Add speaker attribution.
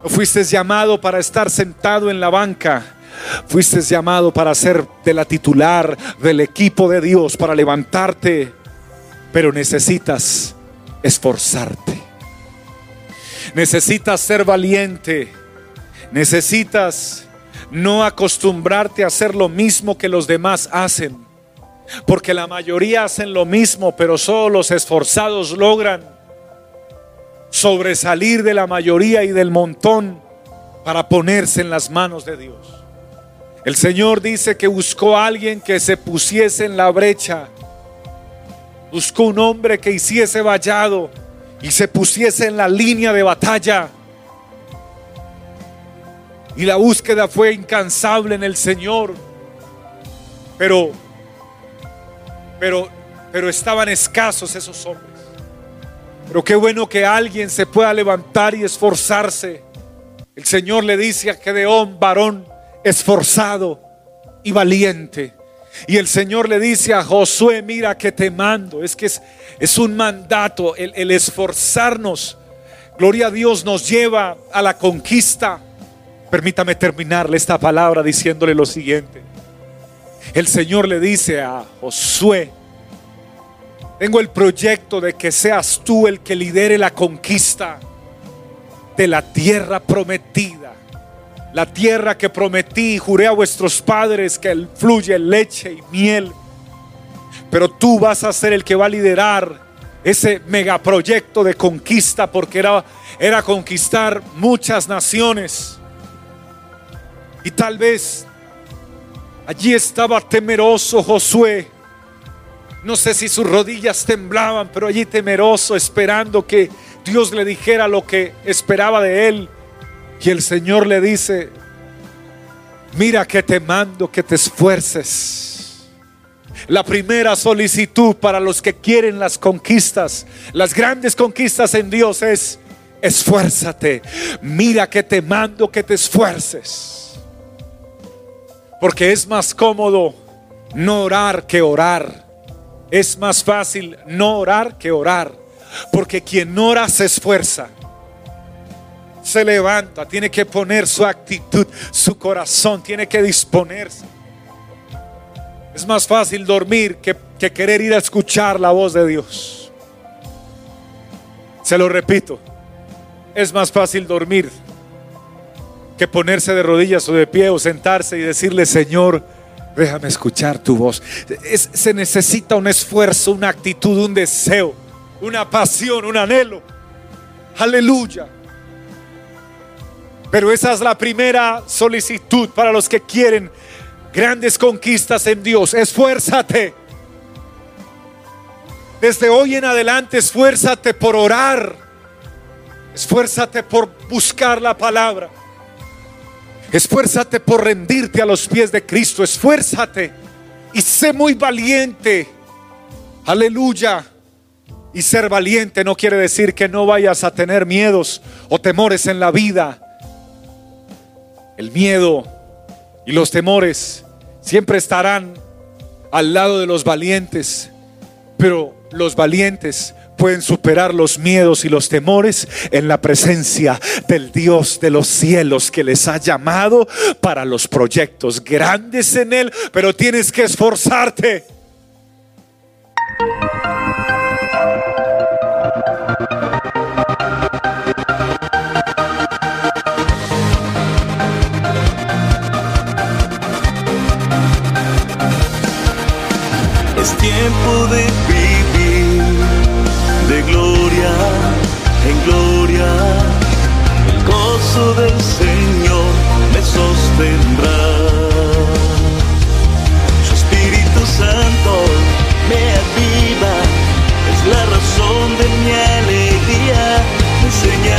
Speaker 1: Fuiste llamado para estar sentado en la banca. Fuiste llamado para ser de la titular del equipo de Dios, para levantarte. Pero necesitas esforzarte. Necesitas ser valiente. Necesitas no acostumbrarte a hacer lo mismo que los demás hacen. Porque la mayoría hacen lo mismo, pero solo los esforzados logran sobresalir de la mayoría y del montón para ponerse en las manos de Dios. El Señor dice que buscó a alguien que se pusiese en la brecha. Buscó un hombre que hiciese vallado y se pusiese en la línea de batalla. Y la búsqueda fue incansable en el Señor. Pero pero pero estaban escasos esos hombres. Pero qué bueno que alguien se pueda levantar y esforzarse. El Señor le dice a Gedeón, varón esforzado y valiente. Y el Señor le dice a Josué, mira que te mando. Es que es, es un mandato el, el esforzarnos. Gloria a Dios nos lleva a la conquista. Permítame terminarle esta palabra diciéndole lo siguiente. El Señor le dice a Josué, tengo el proyecto de que seas tú el que lidere la conquista de la tierra prometida. La tierra que prometí y juré a vuestros padres que fluye leche y miel. Pero tú vas a ser el que va a liderar ese megaproyecto de conquista porque era, era conquistar muchas naciones. Y tal vez allí estaba temeroso Josué no sé si sus rodillas temblaban, pero allí temeroso, esperando que Dios le dijera lo que esperaba de él. Y el Señor le dice, mira que te mando que te esfuerces. La primera solicitud para los que quieren las conquistas, las grandes conquistas en Dios es, esfuérzate. Mira que te mando que te esfuerces. Porque es más cómodo no orar que orar. Es más fácil no orar que orar. Porque quien ora se esfuerza. Se levanta, tiene que poner su actitud, su corazón, tiene que disponerse. Es más fácil dormir que, que querer ir a escuchar la voz de Dios. Se lo repito, es más fácil dormir que ponerse de rodillas o de pie o sentarse y decirle, Señor, Déjame escuchar tu voz. se necesita un esfuerzo, una actitud, un deseo, una pasión, un anhelo. Aleluya. Pero esa es la primera solicitud para los que quieren grandes conquistas en Dios. Esfuérzate. Desde hoy en adelante, esfuérzate por orar. Esfuérzate por buscar la palabra. Esfuérzate por rendirte a los pies de Cristo. Esfuérzate y sé muy valiente. Aleluya. Y ser valiente no quiere decir que no vayas a tener miedos o temores en la vida. El miedo y los temores siempre estarán al lado de los valientes. Pero los valientes pueden superar los miedos y los temores en la presencia del Dios de los cielos que les ha llamado para los proyectos grandes en Él, pero tienes que esforzarte.
Speaker 2: Es tiempo de de gloria en gloria. El gozo del Señor me sostendrá. Su Espíritu Santo me aviva, es la razón de mi alegría. Me enseña